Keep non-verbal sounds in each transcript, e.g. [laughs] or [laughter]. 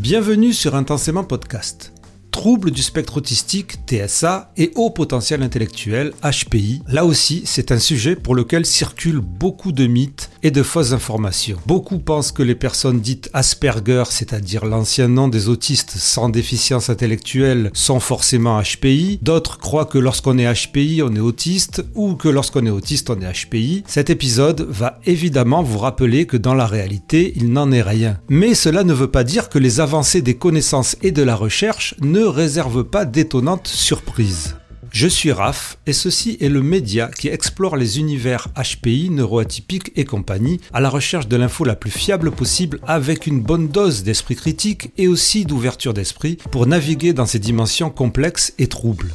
Bienvenue sur Intensément Podcast troubles du spectre autistique, TSA, et haut potentiel intellectuel, HPI. Là aussi, c'est un sujet pour lequel circulent beaucoup de mythes et de fausses informations. Beaucoup pensent que les personnes dites Asperger, c'est-à-dire l'ancien nom des autistes sans déficience intellectuelle, sont forcément HPI. D'autres croient que lorsqu'on est HPI, on est autiste, ou que lorsqu'on est autiste, on est HPI. Cet épisode va évidemment vous rappeler que dans la réalité, il n'en est rien. Mais cela ne veut pas dire que les avancées des connaissances et de la recherche ne réserve pas d'étonnantes surprises. Je suis Raph et ceci est le média qui explore les univers HPI, neuroatypiques et compagnie à la recherche de l'info la plus fiable possible avec une bonne dose d'esprit critique et aussi d'ouverture d'esprit pour naviguer dans ces dimensions complexes et troubles.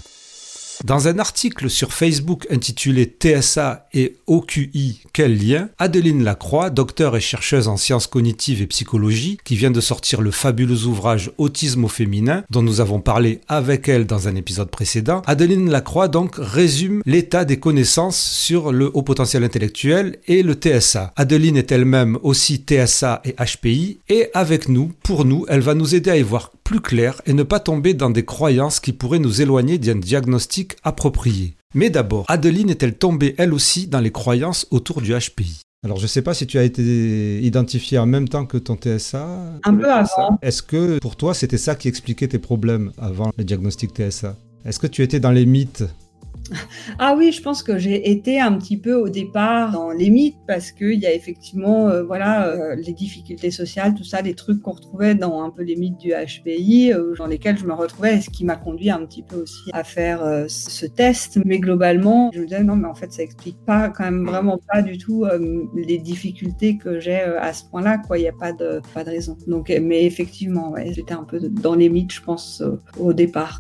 Dans un article sur Facebook intitulé TSA et OQI, quel lien? Adeline Lacroix, docteur et chercheuse en sciences cognitives et psychologie, qui vient de sortir le fabuleux ouvrage Autisme au féminin, dont nous avons parlé avec elle dans un épisode précédent, Adeline Lacroix donc résume l'état des connaissances sur le haut potentiel intellectuel et le TSA. Adeline est elle-même aussi TSA et HPI, et avec nous, pour nous, elle va nous aider à y voir plus clair et ne pas tomber dans des croyances qui pourraient nous éloigner d'un diagnostic approprié. Mais d'abord, Adeline est-elle tombée elle aussi dans les croyances autour du HPI alors, je ne sais pas si tu as été identifié en même temps que ton TSA. Un peu avant. Est-ce que pour toi, c'était ça qui expliquait tes problèmes avant le diagnostic TSA Est-ce que tu étais dans les mythes? [laughs] ah oui, je pense que j'ai été un petit peu au départ dans les mythes parce qu'il y a effectivement euh, voilà, euh, les difficultés sociales, tout ça, les trucs qu'on retrouvait dans un peu les mythes du HPI, euh, dans lesquels je me retrouvais et ce qui m'a conduit un petit peu aussi à faire ce test. Mais globalement, je me disais non, mais en fait, ça explique pas quand même vraiment pas du tout les difficultés que j'ai à ce point-là. Il n'y a pas de, pas de raison. Donc, mais effectivement, j'étais un peu dans les mythes, je pense, au départ.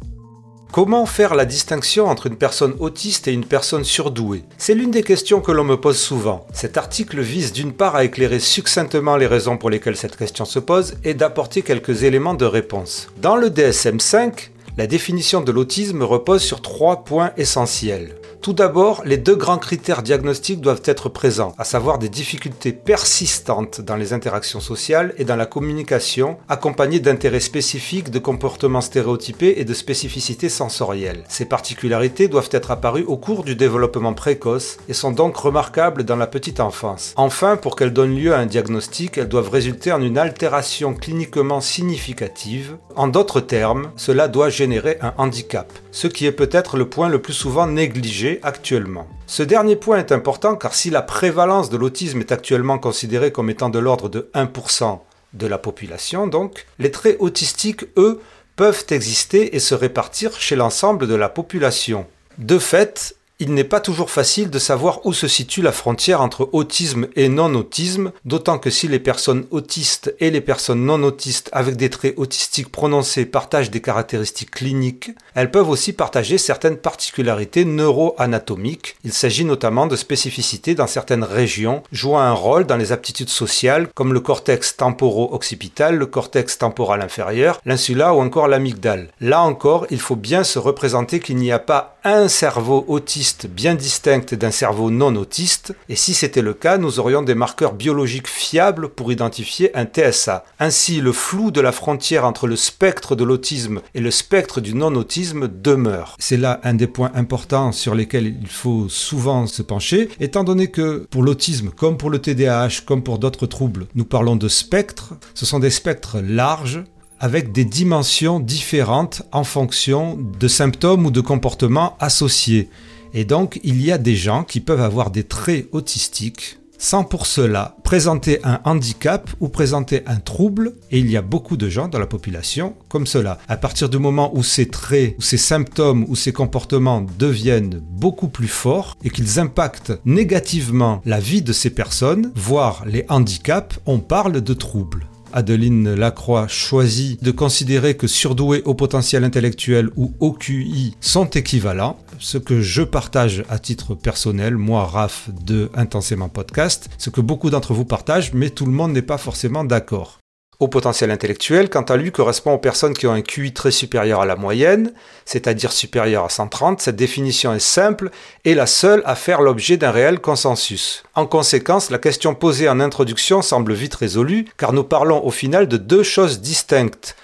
Comment faire la distinction entre une personne autiste et une personne surdouée? C'est l'une des questions que l'on me pose souvent. Cet article vise d'une part à éclairer succinctement les raisons pour lesquelles cette question se pose et d'apporter quelques éléments de réponse. Dans le DSM5, la définition de l'autisme repose sur trois points essentiels. Tout d'abord, les deux grands critères diagnostiques doivent être présents, à savoir des difficultés persistantes dans les interactions sociales et dans la communication, accompagnées d'intérêts spécifiques, de comportements stéréotypés et de spécificités sensorielles. Ces particularités doivent être apparues au cours du développement précoce et sont donc remarquables dans la petite enfance. Enfin, pour qu'elles donnent lieu à un diagnostic, elles doivent résulter en une altération cliniquement significative. En d'autres termes, cela doit générer un handicap, ce qui est peut-être le point le plus souvent négligé actuellement. Ce dernier point est important car si la prévalence de l'autisme est actuellement considérée comme étant de l'ordre de 1% de la population, donc, les traits autistiques, eux, peuvent exister et se répartir chez l'ensemble de la population. De fait, il n'est pas toujours facile de savoir où se situe la frontière entre autisme et non-autisme, d'autant que si les personnes autistes et les personnes non autistes avec des traits autistiques prononcés partagent des caractéristiques cliniques, elles peuvent aussi partager certaines particularités neuroanatomiques. Il s'agit notamment de spécificités dans certaines régions jouant un rôle dans les aptitudes sociales comme le cortex temporo-occipital, le cortex temporal inférieur, l'insula ou encore l'amygdale. Là encore, il faut bien se représenter qu'il n'y a pas un cerveau autiste bien distincte d'un cerveau non autiste, et si c'était le cas, nous aurions des marqueurs biologiques fiables pour identifier un TSA. Ainsi, le flou de la frontière entre le spectre de l'autisme et le spectre du non-autisme demeure. C'est là un des points importants sur lesquels il faut souvent se pencher, étant donné que pour l'autisme, comme pour le TDAH, comme pour d'autres troubles, nous parlons de spectres, ce sont des spectres larges avec des dimensions différentes en fonction de symptômes ou de comportements associés. Et donc, il y a des gens qui peuvent avoir des traits autistiques sans pour cela présenter un handicap ou présenter un trouble, et il y a beaucoup de gens dans la population comme cela. À partir du moment où ces traits, ou ces symptômes, ou ces comportements deviennent beaucoup plus forts et qu'ils impactent négativement la vie de ces personnes, voire les handicaps, on parle de troubles. Adeline Lacroix choisit de considérer que surdoué au potentiel intellectuel ou OQI sont équivalents, ce que je partage à titre personnel, moi Raph de Intensément Podcast, ce que beaucoup d'entre vous partagent, mais tout le monde n'est pas forcément d'accord. Au potentiel intellectuel, quant à lui, correspond aux personnes qui ont un QI très supérieur à la moyenne, c'est-à-dire supérieur à 130. Cette définition est simple et la seule à faire l'objet d'un réel consensus. En conséquence, la question posée en introduction semble vite résolue, car nous parlons au final de deux choses distinctes.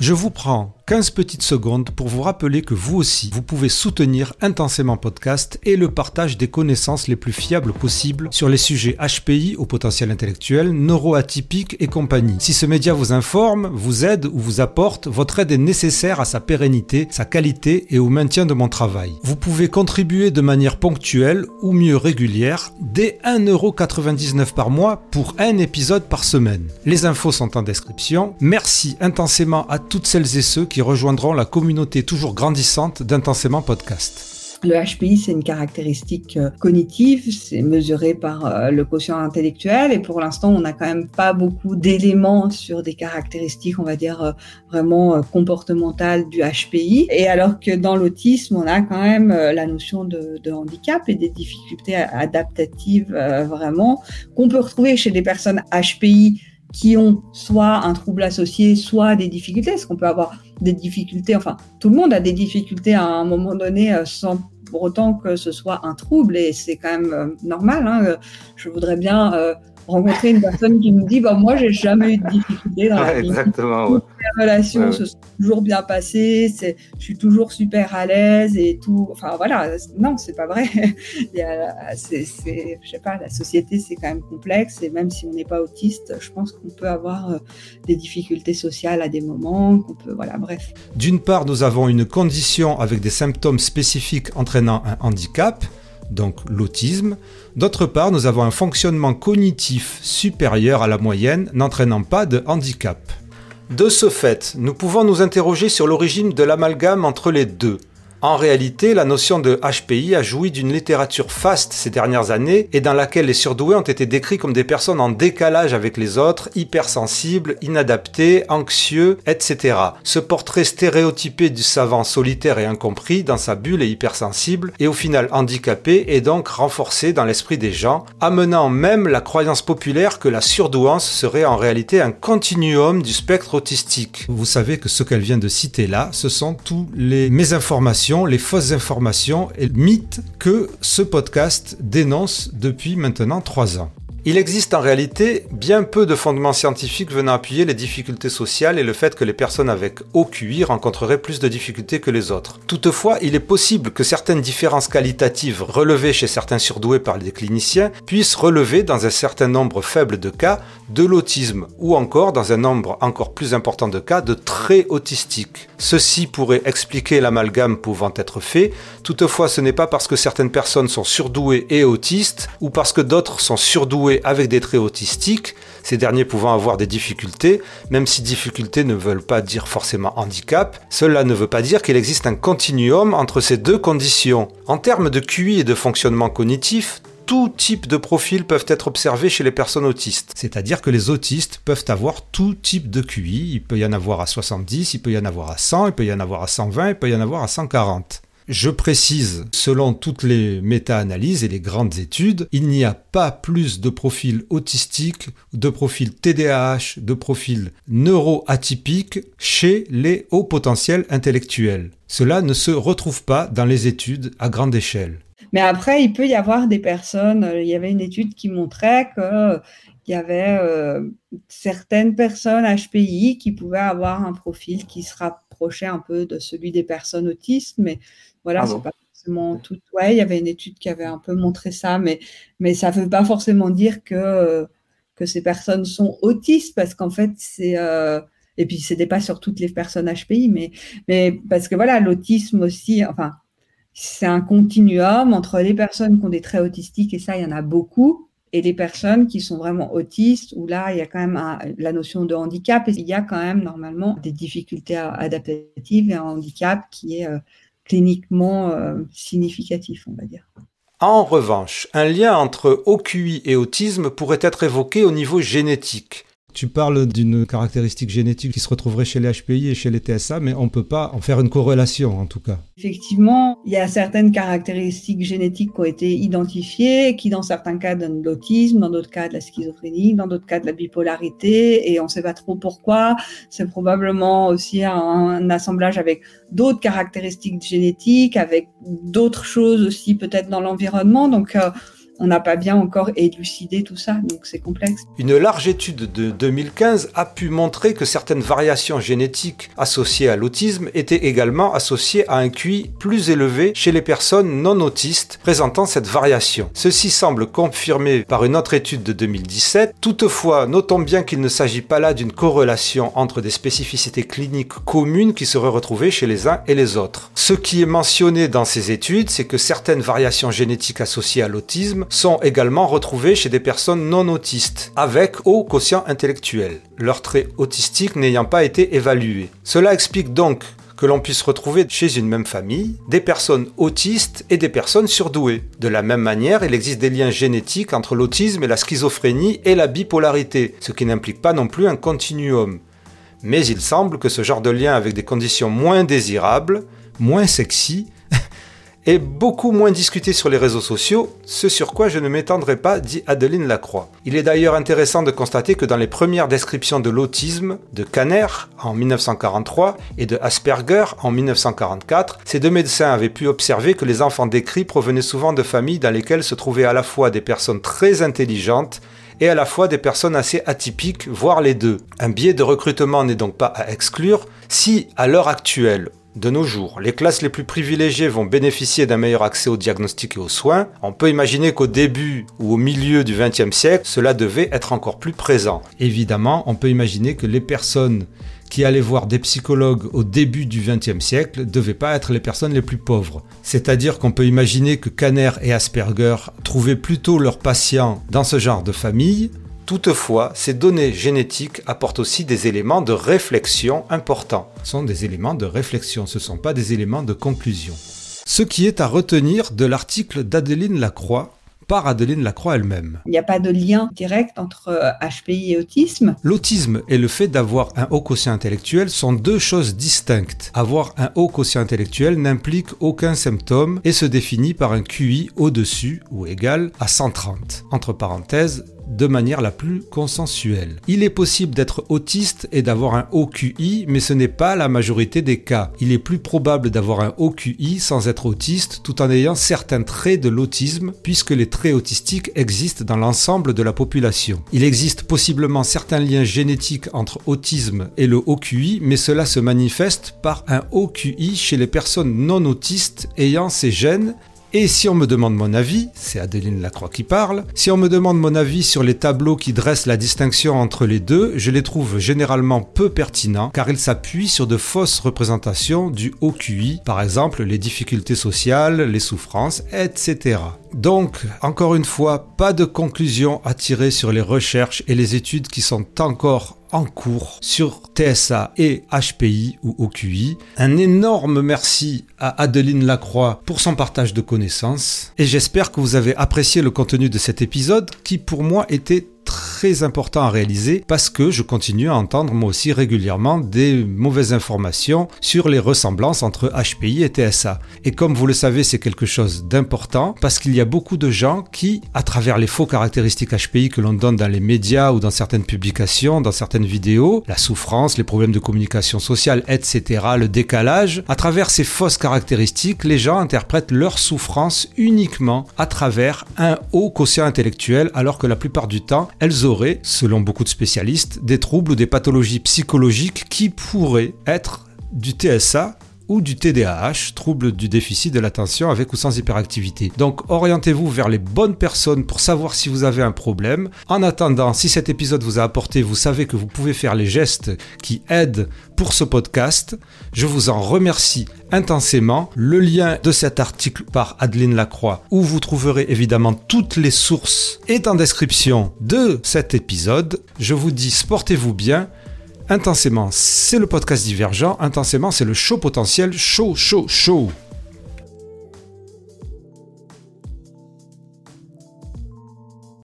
Je vous prends 15 petites secondes pour vous rappeler que vous aussi, vous pouvez soutenir Intensément Podcast et le partage des connaissances les plus fiables possibles sur les sujets HPI au potentiel intellectuel, neuroatypique et compagnie. Si ce média vous informe, vous aide ou vous apporte, votre aide est nécessaire à sa pérennité, sa qualité et au maintien de mon travail. Vous pouvez contribuer de manière ponctuelle ou mieux régulière dès 1,99€ par mois pour un épisode par semaine. Les infos sont en description. Merci intensément à toutes celles et ceux qui rejoindront la communauté toujours grandissante d'Intensément Podcast. Le HPI, c'est une caractéristique euh, cognitive, c'est mesuré par euh, le quotient intellectuel et pour l'instant, on n'a quand même pas beaucoup d'éléments sur des caractéristiques, on va dire, euh, vraiment comportementales du HPI. Et alors que dans l'autisme, on a quand même la notion de, de handicap et des difficultés adaptatives vraiment qu'on peut retrouver chez des personnes HPI qui ont soit un trouble associé, soit des difficultés. Est-ce qu'on peut avoir des difficultés? Enfin, tout le monde a des difficultés à un moment donné euh, sans pour autant que ce soit un trouble et c'est quand même euh, normal. Hein. Je voudrais bien euh, rencontrer une personne qui me dit bah, Moi, j'ai jamais eu de difficulté dans la vie. Exactement. Toutes les relations se sont toujours bien passées, je suis toujours super à l'aise et tout. Enfin, voilà, non, c'est pas vrai. [laughs] c'est, je sais pas, la société, c'est quand même complexe et même si on n'est pas autiste, je pense qu'on peut avoir euh, des difficultés sociales à des moments, qu'on peut, voilà, bref. D'une part, nous avons une condition avec des symptômes spécifiques entraînant un handicap donc l'autisme. D'autre part, nous avons un fonctionnement cognitif supérieur à la moyenne n'entraînant pas de handicap. De ce fait, nous pouvons nous interroger sur l'origine de l'amalgame entre les deux. En réalité, la notion de HPI a joui d'une littérature faste ces dernières années et dans laquelle les surdoués ont été décrits comme des personnes en décalage avec les autres, hypersensibles, inadaptés, anxieux, etc. Ce portrait stéréotypé du savant solitaire et incompris dans sa bulle et hypersensible et au final handicapé est donc renforcé dans l'esprit des gens, amenant même la croyance populaire que la surdouance serait en réalité un continuum du spectre autistique. Vous savez que ce qu'elle vient de citer là, ce sont tous les mésinformations les fausses informations et mythes que ce podcast dénonce depuis maintenant trois ans. Il existe en réalité bien peu de fondements scientifiques venant appuyer les difficultés sociales et le fait que les personnes avec haut QI rencontreraient plus de difficultés que les autres. Toutefois, il est possible que certaines différences qualitatives relevées chez certains surdoués par les cliniciens puissent relever dans un certain nombre faible de cas de l'autisme ou encore dans un nombre encore plus important de cas de traits autistiques. Ceci pourrait expliquer l'amalgame pouvant être fait, toutefois ce n'est pas parce que certaines personnes sont surdouées et autistes ou parce que d'autres sont surdouées avec des traits autistiques, ces derniers pouvant avoir des difficultés, même si difficultés ne veulent pas dire forcément handicap, cela ne veut pas dire qu'il existe un continuum entre ces deux conditions. En termes de QI et de fonctionnement cognitif, tout type de profils peuvent être observés chez les personnes autistes. C'est-à-dire que les autistes peuvent avoir tout type de QI. Il peut y en avoir à 70, il peut y en avoir à 100, il peut y en avoir à 120, il peut y en avoir à 140. Je précise, selon toutes les méta-analyses et les grandes études, il n'y a pas plus de profils autistiques, de profils TDAH, de profils neuroatypiques chez les hauts potentiels intellectuels. Cela ne se retrouve pas dans les études à grande échelle. Mais après, il peut y avoir des personnes, euh, il y avait une étude qui montrait qu'il y avait euh, certaines personnes HPI qui pouvaient avoir un profil qui se rapprochait un peu de celui des personnes autistes, mais voilà, ah c'est pas forcément tout. Ouais, il y avait une étude qui avait un peu montré ça, mais, mais ça ne veut pas forcément dire que, que ces personnes sont autistes, parce qu'en fait, c'est. Euh, et puis, ce n'était pas sur toutes les personnes HPI, mais, mais parce que voilà, l'autisme aussi, enfin, c'est un continuum entre les personnes qui ont des traits autistiques, et ça, il y en a beaucoup, et les personnes qui sont vraiment autistes, où là, il y a quand même la notion de handicap, et il y a quand même normalement des difficultés adaptatives et un handicap qui est, euh, euh, significatif, on va dire. En revanche, un lien entre OQI et autisme pourrait être évoqué au niveau génétique. Tu parles d'une caractéristique génétique qui se retrouverait chez les HPI et chez les TSA, mais on ne peut pas en faire une corrélation en tout cas. Effectivement, il y a certaines caractéristiques génétiques qui ont été identifiées, qui dans certains cas donnent de l'autisme, dans d'autres cas de la schizophrénie, dans d'autres cas de la bipolarité, et on ne sait pas trop pourquoi. C'est probablement aussi un, assemblage avec d'autres caractéristiques génétiques, avec d'autres choses aussi peut-être dans l'environnement. Donc, euh, on n'a pas bien encore élucidé tout ça, donc c'est complexe. Une large étude de 2015 a pu montrer que certaines variations génétiques associées à l'autisme étaient également associées à un QI plus élevé chez les personnes non autistes présentant cette variation. Ceci semble confirmé par une autre étude de 2017. Toutefois, notons bien qu'il ne s'agit pas là d'une corrélation entre des spécificités cliniques communes qui seraient retrouvées chez les uns et les autres. Ce qui est mentionné dans ces études, c'est que certaines variations génétiques associées à l'autisme sont également retrouvés chez des personnes non autistes, avec haut quotient intellectuel, leurs traits autistiques n'ayant pas été évalués. Cela explique donc que l'on puisse retrouver chez une même famille des personnes autistes et des personnes surdouées. De la même manière, il existe des liens génétiques entre l'autisme et la schizophrénie et la bipolarité, ce qui n'implique pas non plus un continuum. Mais il semble que ce genre de lien avec des conditions moins désirables, moins sexy, est beaucoup moins discuté sur les réseaux sociaux, ce sur quoi je ne m'étendrai pas, dit Adeline Lacroix. Il est d'ailleurs intéressant de constater que dans les premières descriptions de l'autisme de Kanner en 1943 et de Asperger en 1944, ces deux médecins avaient pu observer que les enfants décrits provenaient souvent de familles dans lesquelles se trouvaient à la fois des personnes très intelligentes et à la fois des personnes assez atypiques, voire les deux. Un biais de recrutement n'est donc pas à exclure si, à l'heure actuelle, de nos jours, les classes les plus privilégiées vont bénéficier d'un meilleur accès aux diagnostics et aux soins. On peut imaginer qu'au début ou au milieu du XXe siècle, cela devait être encore plus présent. Évidemment, on peut imaginer que les personnes qui allaient voir des psychologues au début du XXe siècle ne devaient pas être les personnes les plus pauvres. C'est-à-dire qu'on peut imaginer que Kanner et Asperger trouvaient plutôt leurs patients dans ce genre de famille, Toutefois, ces données génétiques apportent aussi des éléments de réflexion importants. Ce sont des éléments de réflexion, ce ne sont pas des éléments de conclusion. Ce qui est à retenir de l'article d'Adeline Lacroix par Adeline Lacroix elle-même. Il n'y a pas de lien direct entre HPI euh, et autisme. L'autisme et le fait d'avoir un haut quotient intellectuel sont deux choses distinctes. Avoir un haut quotient intellectuel n'implique aucun symptôme et se définit par un QI au-dessus ou égal à 130. Entre parenthèses, de manière la plus consensuelle. Il est possible d'être autiste et d'avoir un haut QI, mais ce n'est pas la majorité des cas. Il est plus probable d'avoir un haut QI sans être autiste tout en ayant certains traits de l'autisme, puisque les traits autistiques existent dans l'ensemble de la population. Il existe possiblement certains liens génétiques entre autisme et le haut QI, mais cela se manifeste par un haut QI chez les personnes non autistes ayant ces gènes et si on me demande mon avis, c'est Adeline Lacroix qui parle, si on me demande mon avis sur les tableaux qui dressent la distinction entre les deux, je les trouve généralement peu pertinents car ils s'appuient sur de fausses représentations du haut QI, par exemple les difficultés sociales, les souffrances, etc. Donc, encore une fois, pas de conclusion à tirer sur les recherches et les études qui sont encore en cours sur TSA et HPI ou OQI. Un énorme merci à Adeline Lacroix pour son partage de connaissances et j'espère que vous avez apprécié le contenu de cet épisode qui pour moi était très important à réaliser parce que je continue à entendre moi aussi régulièrement des mauvaises informations sur les ressemblances entre HPI et TSA. Et comme vous le savez, c'est quelque chose d'important parce qu'il y a beaucoup de gens qui, à travers les faux caractéristiques HPI que l'on donne dans les médias ou dans certaines publications, dans certaines vidéos, la souffrance, les problèmes de communication sociale, etc., le décalage, à travers ces fausses caractéristiques, les gens interprètent leur souffrance uniquement à travers un haut quotient intellectuel alors que la plupart du temps, elles selon beaucoup de spécialistes, des troubles ou des pathologies psychologiques qui pourraient être du TSA ou du TDAH, trouble du déficit de l'attention avec ou sans hyperactivité. Donc orientez-vous vers les bonnes personnes pour savoir si vous avez un problème. En attendant, si cet épisode vous a apporté, vous savez que vous pouvez faire les gestes qui aident pour ce podcast. Je vous en remercie intensément. Le lien de cet article par Adeline Lacroix, où vous trouverez évidemment toutes les sources, est en description de cet épisode. Je vous dis sportez-vous bien Intensément, c'est le podcast divergent. Intensément, c'est le show potentiel. Show, show, show.